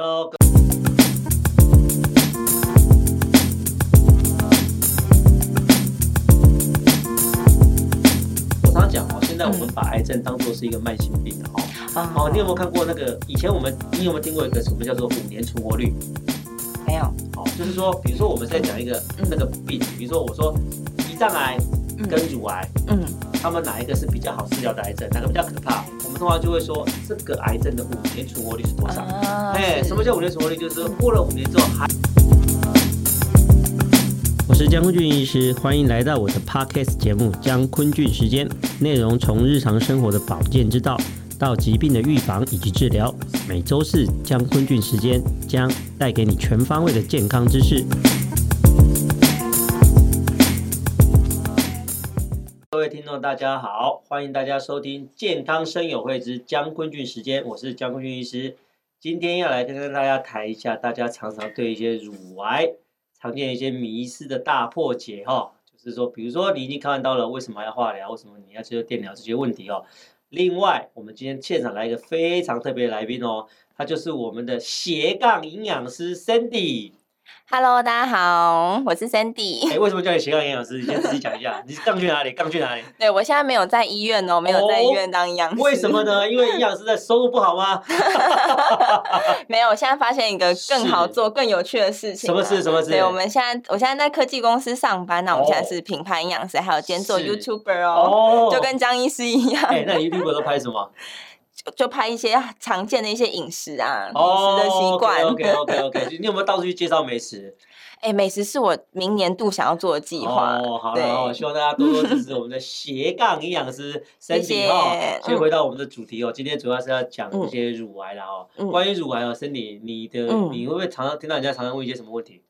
Hello。我常常讲哦，现在我们把癌症当作是一个慢性病哦。哦，你有没有看过那个？以前我们，你有没有听过一个什么叫做五年存活率？没有。哦，就是说，比如说我们在讲一个那个病，比如说我说胰脏癌跟乳癌，嗯，他们哪一个是比较好治疗的癌症？哪个比较可怕？我们通常就会说，这个癌症的五年存活率是多少？哎，什么叫五年存活率？就是过了五年之后还。我是江坤俊医师，欢迎来到我的 Podcast 节目《江坤俊时间》，内容从日常生活的保健之道到疾病的预防以及治疗，每周四江坤俊时间将带给你全方位的健康知识。位听众，大家好，欢迎大家收听健康生友会之江坤俊时间，我是江坤俊医师，今天要来跟大家谈一下，大家常常对一些乳癌常见一些迷思的大破解哈，就是说，比如说你已经看到了，为什么要化疗？为什么你要接受电疗？这些问题哦。另外，我们今天现场来一个非常特别的来宾哦，他就是我们的斜杠营养师 Sandy。Hello，大家好，我是 Sandy。哎、欸，为什么叫你斜杠营养师？你先自己讲一下，你是杠去哪里？杠去哪里？对，我现在没有在医院哦，没有在医院当营养师。为什么呢？因为营养师的收入不好吗？没有，我现在发现一个更好做、更有趣的事情。什么事？什么事？对，我们现在，我现在在科技公司上班，那我们现在是品牌营养师，还有兼做 YouTuber 哦，就跟张医师一样。哎、欸，那你 YouTuber 都拍什么？就拍一些常见的一些饮食啊，饮食的习惯。Oh, OK OK OK，, okay. 你有没有到处去介绍美食？哎、欸，美食是我明年度想要做的计划。哦，好了，希望大家多多支持我们的斜杠营养师 Sandy 哈。先回到我们的主题哦，嗯、今天主要是要讲一些乳癌了哦。嗯、关于乳癌哦，Sandy，你的、嗯、你会不会常常听到人家常常问一些什么问题？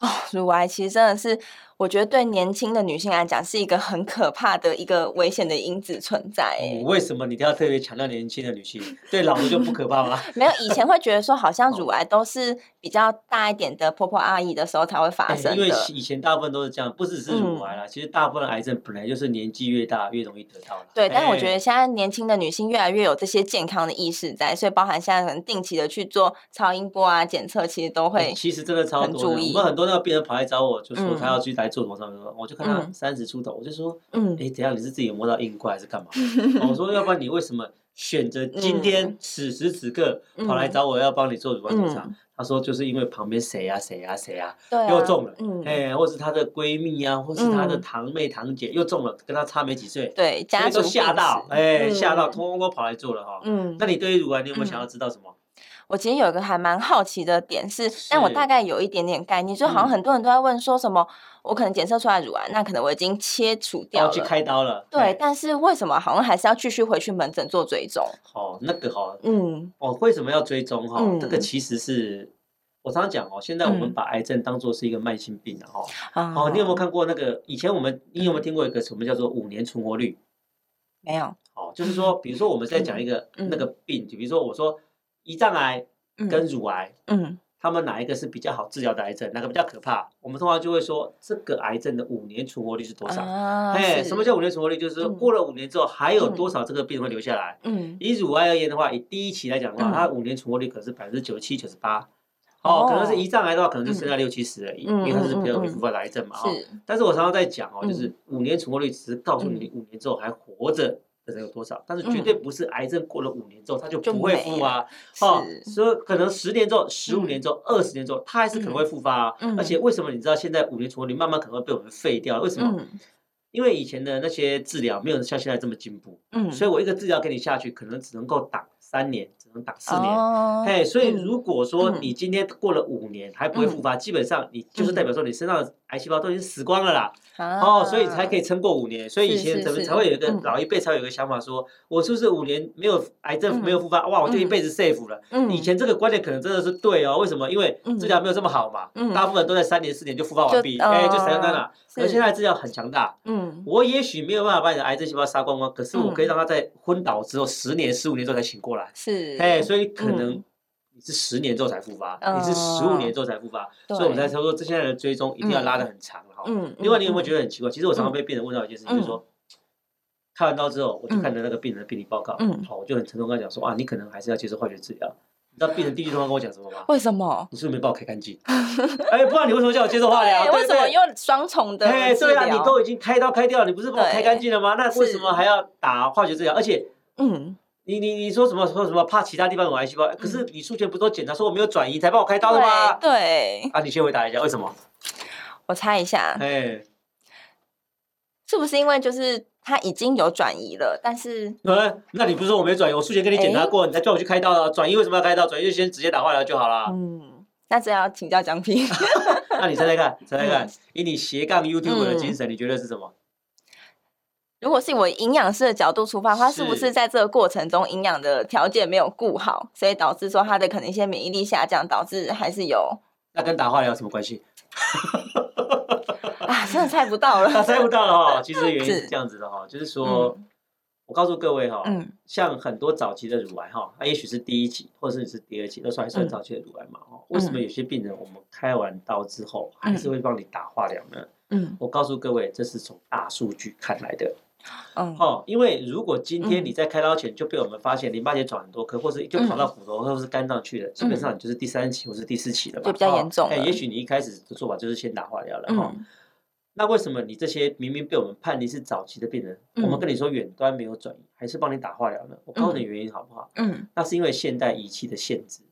哦，乳癌其实真的是。我觉得对年轻的女性来讲是一个很可怕的一个危险的因子存在。嗯，为什么你都要特别强调年轻的女性？对老的就不可怕吗？没有，以前会觉得说好像乳癌都是比较大一点的婆婆阿姨的时候才会发生。因为以前大部分都是这样，不只是乳癌啦，嗯、其实大部分的癌症本来就是年纪越大越容易得到。对，但是我觉得现在年轻的女性越来越有这些健康的意识在，所以包含现在可能定期的去做超音波啊检测，其实都会。其实真的超多的。我们很多那个病人跑来找我，就说他要去来做什么什么，我。就看他三十出头，嗯、我就说，嗯，哎，怎样？你是自己有摸到硬块还是干嘛？我说，要不然你为什么选择今天此时此刻跑来找我要帮你做乳房检查？嗯、他说，就是因为旁边谁呀谁呀谁呀又中了，哎、嗯，或是他的闺蜜啊，或是他的堂妹堂姐又中了，跟他差没几岁，对，家族都吓到，哎，吓到，通通都跑来做了哈。嗯，那你对于乳癌，你有没有想要知道什么？我其实有一个还蛮好奇的点是，是但我大概有一点点概念，就好像很多人都在问说什么，嗯、我可能检测出来乳癌，那可能我已经切除掉了，要去开刀了。对，嘿但是为什么好像还是要继续回去门诊做追踪？哦，那个哈，嗯，哦，为什么要追踪哈？嗯、这个其实是我常常讲哦，现在我们把癌症当做是一个慢性病了哈。嗯、哦，你有没有看过那个以前我们，你有没有听过一个什么叫做五年存活率？没有。哦，就是说，比如说我们在讲一个那个病，就比如说我说。胰脏癌跟乳癌，嗯，他们哪一个是比较好治疗的癌症？哪个比较可怕？我们通常就会说，这个癌症的五年存活率是多少？哎，什么叫五年存活率？就是说过了五年之后，还有多少这个病会留下来？嗯，以乳癌而言的话，以第一期来讲的话，它五年存活率可是百分之九十七、九十八。哦，可能是胰脏癌的话，可能就剩下六七十而已，因为它是比较容易复发的癌症嘛。是，但是我常常在讲哦，就是五年存活率只是告诉你五年之后还活着。的人有多少？但是绝对不是癌症过了五年之后它就不会复发，哦，所以可能十年之后、十五年之后、二十年之后，它还是可能会复发。啊而且为什么你知道现在五年存活率慢慢可能会被我们废掉？为什么？因为以前的那些治疗没有像现在这么进步，所以我一个治疗给你下去，可能只能够挡三年。只能打四年，嘿，所以如果说你今天过了五年还不会复发，基本上你就是代表说你身上的癌细胞都已经死光了啦，哦，所以才可以撑过五年。所以以前怎么才会有一个老一辈才会有一个想法说，我是不是五年没有癌症没有复发，哇，我就一辈子 safe 了。以前这个观念可能真的是对哦，为什么？因为治疗没有这么好嘛，大部分都在三年四年就复发完毕，哎，就死光了。而现在治疗很强大，嗯，我也许没有办法把你的癌症细胞杀光光，可是我可以让他在昏倒之后十年十五年之后才醒过来，是，哎，所以。可能你是十年之后才复发，你是十五年之后才复发，所以我们才说说这现在的追踪一定要拉的很长哈。另外，你有没有觉得很奇怪？其实我常常被病人问到一件事情，就是说，开完刀之后，我就看着那个病人的病理报告，好，我就很沉重跟他讲说啊，你可能还是要接受化学治疗，知道病人第一句话跟我讲什么吗？为什么？你是不是没帮我开干净？哎，不然你为什么叫我接受化疗？为什么用双重的？哎，对啊，你都已经开刀开掉，你不是帮我开干净了吗？那为什么还要打化学治疗？而且，嗯，你你你说什么说什么怕其他地方有癌细胞？可是你术前不都检查说我没有转移才帮我开刀的吗？对。啊，你先回答一下为什么？我猜一下。哎，是不是因为就是？他已经有转移了，但是，嗯，那你不是说我没转移？我术前跟你检查过，欸、你才叫我去开刀的。转移为什么要开刀？转移就先直接打化疗就好了。嗯，那这要请教江平。那你猜猜看，猜猜看，嗯、以你斜杠 YouTube 的精神，嗯、你觉得是什么？如果是我营养师的角度出发，他是不是在这个过程中营养的条件没有顾好，所以导致说他的可能一些免疫力下降，导致还是有？那跟打化疗有什么关系？啊，真的猜不到了，猜不到了哈。其实原因是这样子的哈，就是说，我告诉各位哈，嗯像很多早期的乳癌哈，它也许是第一期，或者是第二期，都算还算早期的乳癌嘛哈。为什么有些病人我们开完刀之后还是会帮你打化疗呢？嗯，我告诉各位，这是从大数据看来的。嗯，哦，因为如果今天你在开刀前就被我们发现淋巴结转很多颗，或是就跑到骨头或是肝脏去了，基本上你就是第三期或是第四期了吧？就比较严重。哎，也许你一开始的做法就是先打化疗了哈。那为什么你这些明明被我们判定是早期的病人，我们跟你说远端没有转移，还是帮你打化疗呢？我告诉你原因好不好？嗯，那是因为现代仪器的限制。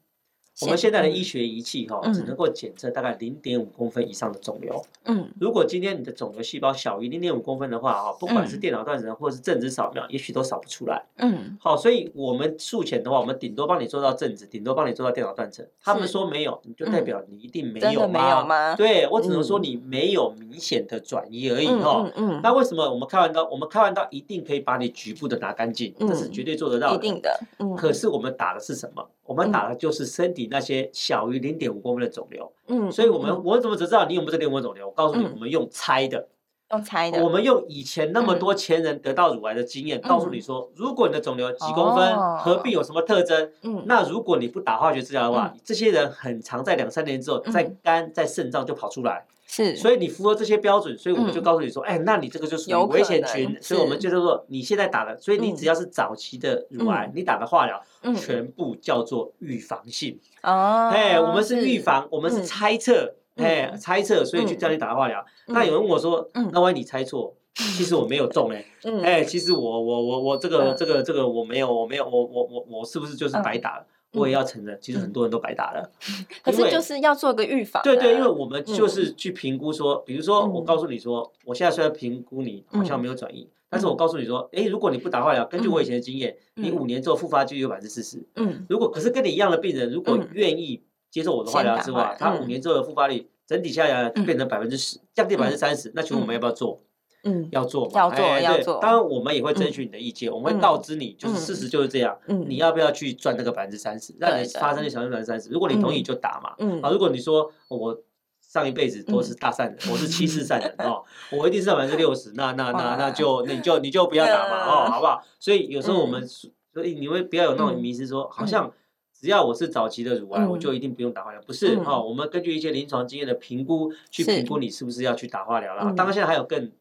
我们现在的医学仪器哈，只能够检测大概零点五公分以上的肿瘤。嗯，如果今天你的肿瘤细胞小于零点五公分的话哈，不管是电脑断层或是正子扫描，也许都扫不出来。嗯，好，所以我们术前的话，我们顶多帮你做到正子，顶多帮你做到电脑断层。他们说没有，你就代表你一定没有吗？对，我只能说你没有明显的转移而已哈。嗯，那为什么我们开完刀，我们开完刀一定可以把你局部的拿干净？这是绝对做得到的。一定的。嗯。可是我们打的是什么？我们打的就是身体那些小于零点五公分的肿瘤，嗯，所以我们我怎么只知道你有没有这零公分肿瘤？我告诉你，我们用猜的，用猜的，我们用以前那么多前人得到乳癌的经验，告诉你说，如果你的肿瘤几公分，合并有什么特征，嗯，那如果你不打化学治疗的话，这些人很常在两三年之后，在肝在肾脏就跑出来。是，所以你符合这些标准，所以我们就告诉你说，哎，那你这个就属于危险群，所以我们就是说，你现在打的，所以你只要是早期的乳癌，你打的化疗，全部叫做预防性。哦，哎，我们是预防，我们是猜测，哎，猜测，所以去叫你打化疗。那有人问我说，那万一你猜错，其实我没有中哎，哎，其实我我我我这个这个这个我没有我没有我我我我是不是就是白打了？我也要承认，其实很多人都白打了。可是就是要做个预防。对对，因为我们就是去评估说，比如说我告诉你说，我现在虽然评估你好像没有转移，但是我告诉你说，哎，如果你不打化疗，根据我以前的经验，你五年之后复发几率有百分之四十。嗯。如果可是跟你一样的病人，如果愿意接受我的化疗之外，他五年之后的复发率整体下来变成百分之十，降低百分之三十，那请问我们要不要做？嗯，要做，要做，要做。当然，我们也会征询你的意见，我们会告知你，就是事实就是这样。嗯，你要不要去赚那个百分之三十，让你发生率小于百分之三十？如果你同意，就打嘛。嗯，啊，如果你说我上一辈子都是大善人，我是七世善人哦，我一定是百分之六十，那那那那就你就你就不要打嘛 哦，好不好？所以有时候我们所以你会不要有那种迷失，说好像只要我是早期的乳癌，我就一定不用打化疗，不是哈？我们根据一些临床经验的评估，去评估你是不是要去打化疗了。当然，现在还有更。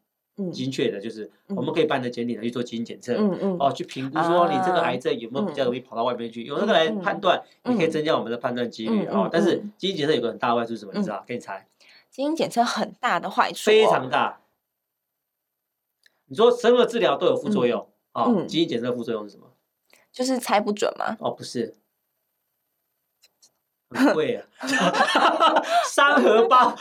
精确的，就是我们可以办的检体来去做基因检测，哦，去评估说你这个癌症有没有比较容易跑到外面去，用那个来判断，你可以增加我们的判断几率哦。但是基因检测有个很大的坏处是什么？你知道？给你猜。基因检测很大的坏处。非常大。你说生物治疗都有副作用，哦，基因检测副作用是什么？就是猜不准吗？哦，不是。贵啊，三荷包，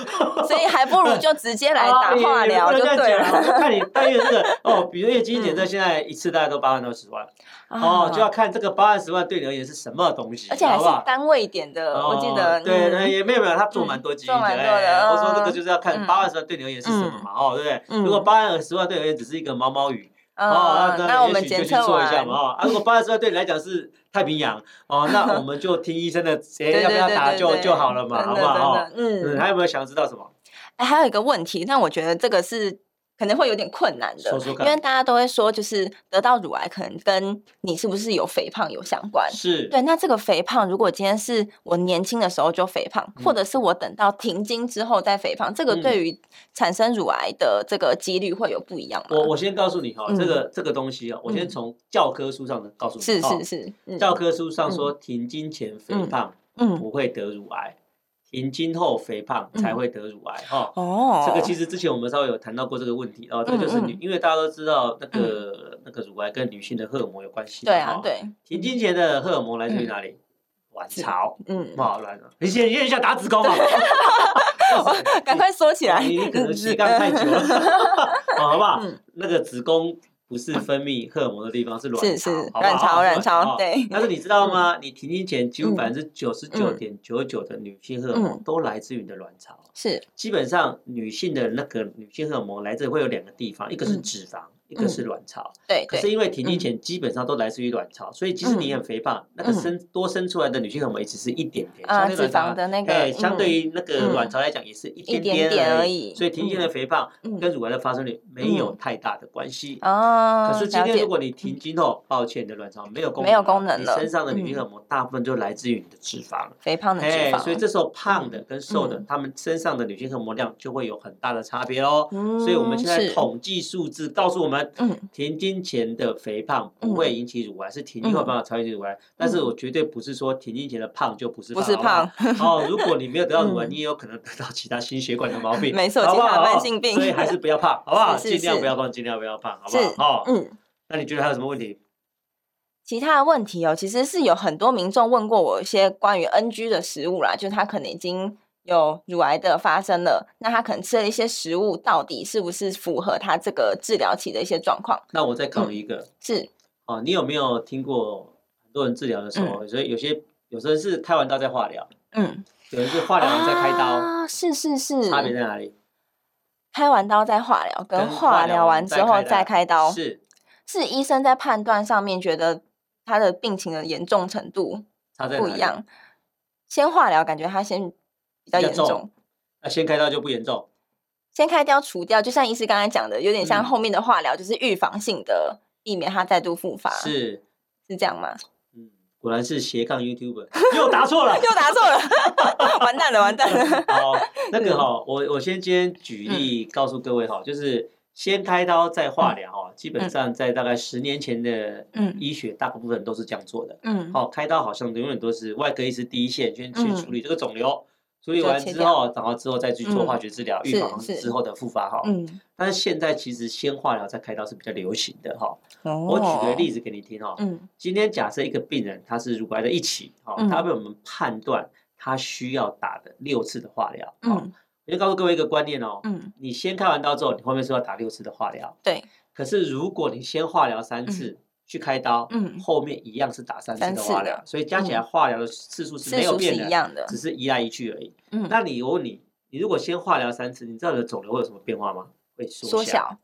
所以还不如就直接来打化疗就对了。看你 单月这个哦，比如月基因检测现在一次大概都八万到十万，哦，就要看这个八万十万对你而言是什么东西，而且还是单位点的，我记得。对对，也没有没有，他做蛮多基因的。我说这个就是要看八万十万对你而言是什么嘛，哦，对不对？如果八万十万对你而言只是一个毛毛雨。哦，那我们也许就去做一下嘛，哦，啊，如果八十万对你来讲是太平洋，哦，那我们就听医生的，谁要不要打就就好了嘛，好不好？嗯，还有没有想知道什么？哎，还有一个问题，但我觉得这个是可能会有点困难的，说说。因为大家都会说，就是得到乳癌可能跟你是不是有肥胖有相关。是对，那这个肥胖，如果今天是我年轻的时候就肥胖，嗯、或者是我等到停经之后再肥胖，这个对于产生乳癌的这个几率会有不一样吗？我我先告诉你哈、哦嗯，这个这个东西啊、哦，我先从教科书上的告诉你。是是是、嗯，教科书上说，停经前肥胖，嗯，不会得乳癌。停经后肥胖才会得乳癌哈、嗯，哦，这个其实之前我们稍微有谈到过这个问题哦，这个就是女，因为大家都知道那个、嗯、那个乳癌跟女性的荷尔蒙有关系，对啊，对，停经前的荷尔蒙来自于哪里？卵巢，嗯，不好乱了，你先你想打子宫嘛，赶快说起来，你可能吸干太久了，好不好？嗯、那个子宫。不是分泌荷尔蒙的地方，是卵巢，是是卵巢，卵巢，对。但是你知道吗？嗯、你停经前几乎百分之九十九点九九的女性荷尔蒙都来自于你的卵巢。是，基本上女性的那个女性荷尔蒙来自会有两个地方，一个是脂肪。嗯一个是卵巢，对，可是因为停经前基本上都来自于卵巢，所以即使你很肥胖，那个生多生出来的女性荷尔蒙也只是一点点，啊，脂肪的那个，哎，相对于那个卵巢来讲也是一点点而已，所以停经的肥胖跟乳癌的发生率没有太大的关系。哦，可是今天如果你停经后，抱歉，你的卵巢没有功能，没有功能了，你身上的女性荷尔蒙大部分就来自于你的脂肪，肥胖的脂肪，所以这时候胖的跟瘦的，他们身上的女性荷尔蒙量就会有很大的差别哦。所以我们现在统计数字告诉我们，停。停经前的肥胖不会引起乳癌，是停经后胖才会引起乳癌。但是我绝对不是说停经前的胖就不是胖。不是胖哦，如果你没有得到 乳癌，你也有可能得到其他心血管的毛病，没错，其他慢性病。所以还是不要胖，好不好？尽量不要胖，尽量不要胖，好不好？嗯。那你觉得还有什么问题？其他的问题哦，其实是有很多民众问过我一些关于 NG 的食物啦，就是他可能已经。有乳癌的发生了，那他可能吃了一些食物，到底是不是符合他这个治疗期的一些状况？那我再考虑一个，嗯、是哦，你有没有听过很多人治疗的时候，所、嗯、以有些有时候是开完刀再化疗，嗯，有人是化疗完再开刀，啊，是是是，差别在哪里？开完刀再化疗，跟化疗完之后再开刀，是是医生在判断上面觉得他的病情的严重程度不一样，先化疗感觉他先。比较严重，那先开刀就不严重。先开刀除掉，就像医师刚才讲的，有点像后面的化疗，就是预防性的，避免它再度复发。是是这样吗？嗯，果然是斜杠 YouTuber，又答错了，又答错了，完蛋了，完蛋了。好，那个哈，我我先今天举例告诉各位哈，就是先开刀再化疗哈，基本上在大概十年前的医学，大部分都是这样做的。嗯，好，开刀好像永远都是外科医师第一线，先去处理这个肿瘤。处理完之后，然后之后再去做化学治疗，预防之后的复发哈。嗯，但是现在其实先化疗再开刀是比较流行的哈。我举个例子给你听哈。嗯。今天假设一个病人他是乳癌的一起，哈，他被我们判断他需要打的六次的化疗。嗯。我就告诉各位一个观念哦。嗯。你先开完刀之后，你后面是要打六次的化疗。对。可是如果你先化疗三次。去开刀，嗯，后面一样是打三次的化疗，所以加起来化疗的次数是没有变的，只是移来移去而已。嗯，那你我问你，你如果先化疗三次，你知道你的肿瘤会有什么变化吗？会缩小。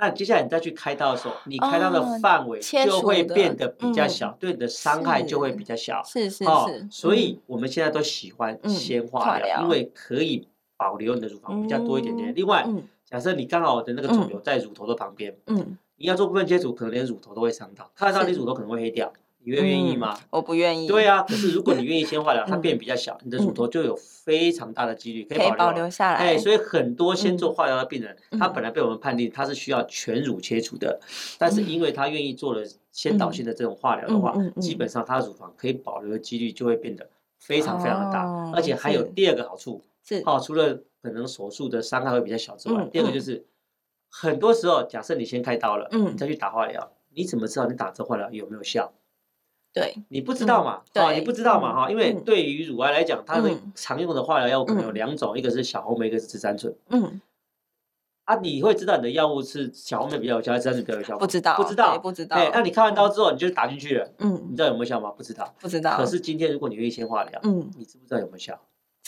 那接下来你再去开刀的时候，你开刀的范围就会变得比较小，对你的伤害就会比较小。是是是。所以我们现在都喜欢先化疗，因为可以保留你的乳房比较多一点点。另外，假设你刚好的那个肿瘤在乳头的旁边，嗯。你要做部分切除，可能连乳头都会伤到，看得到你乳头可能会黑掉，你愿愿意吗？我不愿意。对啊，可是如果你愿意先化疗，它变比较小，你的乳头就有非常大的几率可以保留下来。哎，所以很多先做化疗的病人，他本来被我们判定他是需要全乳切除的，但是因为他愿意做了先导性的这种化疗的话，基本上他的乳房可以保留的几率就会变得非常非常的大，而且还有第二个好处，是哦，除了可能手术的伤害会比较小之外，第二个就是。很多时候，假设你先开刀了，嗯，你再去打化疗，你怎么知道你打这化疗有没有效？对，你不知道嘛？啊，你不知道嘛？哈，因为对于乳癌来讲，它的常用的化疗药物可能有两种，一个是小红梅，一个是紫杉醇。嗯，啊，你会知道你的药物是小红梅比较有效，还是紫杉醇比较有效？不知道，不知道，不知道。那你开完刀之后，你就打进去了，嗯，你知道有没有效吗？不知道，不知道。可是今天如果你愿意先化疗，嗯，你知不知道有没有效？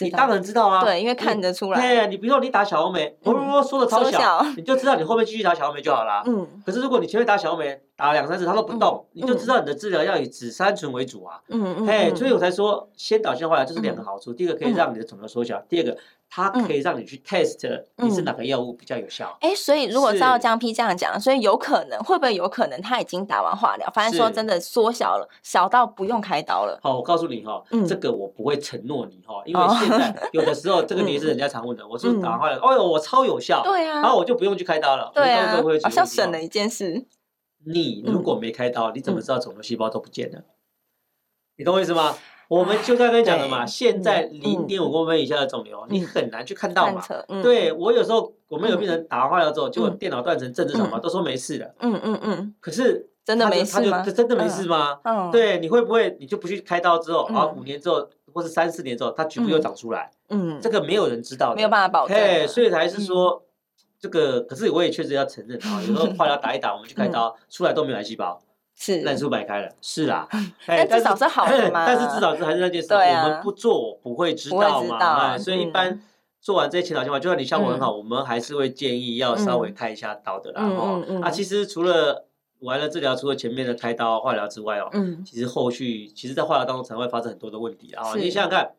你当然知道啊，对，因为看得出来。对，你比如说你打小红梅，不不不，说的超小，你就知道你后面继续打小红梅就好了。嗯。可是如果你前面打小红莓，打了两三次他都不动，你就知道你的治疗要以脂三醇为主啊。嗯嗯。嘿，所以我才说先导性化疗就是两个好处，第一个可以让你的肿瘤缩小，第二个。它可以让你去 test 你是哪个药物比较有效。哎，所以如果照江 P 这样讲，所以有可能会不会有可能他已经打完化疗，反正说真的缩小了，小到不用开刀了。好，我告诉你哈，这个我不会承诺你哈，因为现在有的时候这个也是人家常问的，我是打完化疗，哎呦我超有效，对啊，然后我就不用去开刀了，对啊，好像省了一件事。你如果没开刀，你怎么知道肿瘤细胞都不见了？你懂我意思吗？我们就在跟你讲了嘛，现在零点五公分以下的肿瘤，你很难去看到嘛。对，我有时候我们有病人打完化疗之后，结果电脑断层正常嘛，都说没事的。嗯嗯嗯。可是真的没事吗？真的没事吗？嗯。对，你会不会你就不去开刀之后，啊五年之后或是三四年之后，它局部又长出来？嗯。这个没有人知道，没有办法保证。对，所以才是说这个，可是我也确实要承认啊，有时候化疗打一打，我们去开刀出来都没有癌细胞。是烂树白开了，是啦，但至少是好的嘛。但是至少是还是那件事，我们不做不会知道嘛。所以一般做完这些前导计划，就算你效果很好，我们还是会建议要稍微开一下刀的啦。哦，啊，其实除了完了治疗，除了前面的开刀化疗之外哦，其实后续其实，在化疗当中才会发生很多的问题啊。你想想看，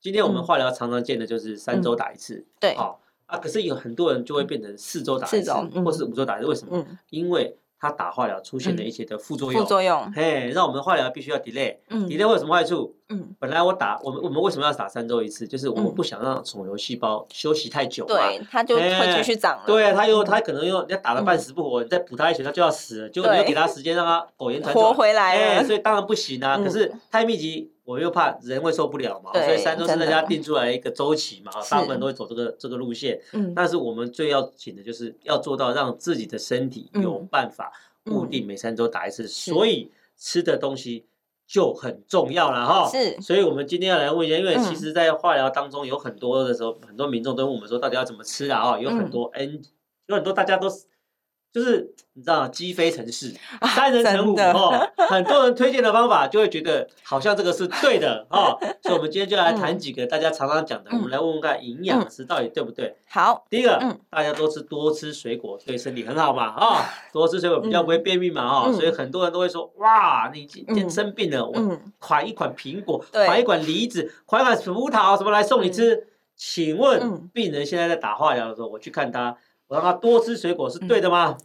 今天我们化疗常常见的就是三周打一次，对，好啊，可是有很多人就会变成四周打一次，或是五周打一次，为什么？因为他打化疗出现了一些的副作用，副作用，嘿，让我们的化疗必须要 delay，delay 会有什么坏处？嗯，本来我打我们我们为什么要打三周一次？就是我们不想让肿瘤细胞休息太久嘛，对，它就会继续长了。对啊，它又它可能又要打了半死不活，你再补它一拳，它就要死了，结果你又给它时间让它苟延 残喘，活回来，哎，所以当然不行啊。可是太密集，我又怕人会受不了嘛，所以三周是大家定出来一个周期嘛，大部分都会走这个这个路线。嗯，但是我们最要紧的就是要做到让自己的身体有办法。固定每三周打一次，所以吃的东西就很重要了哈。是，所以我们今天要来问一下，因为其实，在化疗当中有很多的时候，很多民众都问我们说，到底要怎么吃啊？哈，有很多 N，有很多大家都是。就是你知道积非成是，三人成虎哦。很多人推荐的方法，就会觉得好像这个是对的哦。所以，我们今天就来谈几个大家常常讲的，我们来问问看营养师到底对不对？好，第一个，大家多吃多吃水果对身体很好嘛啊，多吃水果比较不会便秘嘛啊。所以很多人都会说，哇，你今天生病了，我款一款苹果，款一款梨子，款一款葡萄什么来送你吃？请问病人现在在打化疗的时候，我去看他。我让他多吃水果是对的吗？嗯、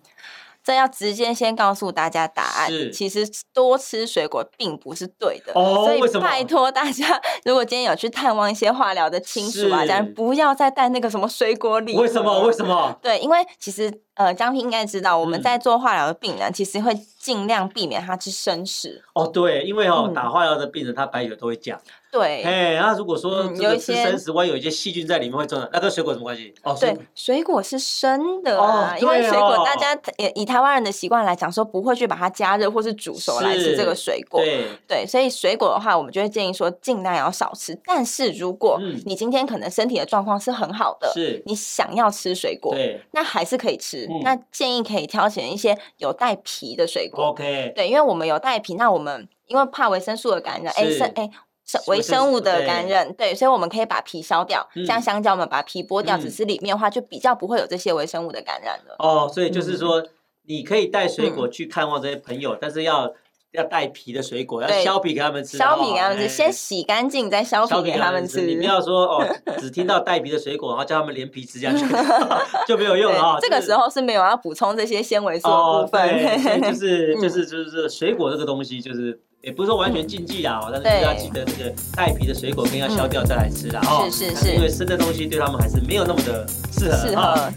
这要直接先告诉大家答案。是，其实多吃水果并不是对的。哦，所以拜托大家，如果今天有去探望一些化疗的亲属啊，家人不要再带那个什么水果礼。为什么？为什么？对，因为其实呃，江平应该知道，我们在做化疗的病人，其实会尽量避免他吃生食。哦，对，因为哦，打化疗的病人他白血都会降。对，哎，那如果说有一些生食，万一有一些细菌在里面会中的，那跟水果什么关系？哦，对，水果是生的啊，因为水果大家也以台湾人的习惯来讲，说不会去把它加热或是煮熟来吃这个水果。对，对，所以水果的话，我们就会建议说尽量要少吃。但是如果你今天可能身体的状况是很好的，是，你想要吃水果，对，那还是可以吃。那建议可以挑选一些有带皮的水果。OK，对，因为我们有带皮，那我们因为怕维生素的感染，哎，生哎。微生物的感染，对，所以我们可以把皮削掉，像香蕉，我们把皮剥掉，只是里面的话就比较不会有这些微生物的感染了。哦，所以就是说，你可以带水果去看望这些朋友，但是要要带皮的水果，要削皮给他们吃，削皮给他们吃，先洗干净再削皮给他们吃。你不要说哦，只听到带皮的水果，然后叫他们连皮吃下去，就没有用了啊。这个时候是没有要补充这些纤维素的部分，就是就是就是水果这个东西就是。也不是说完全禁忌啊，但是要记得这个带皮的水果更要削掉再来吃啦。哦，是是是，因为生的东西对他们还是没有那么的适合。适合。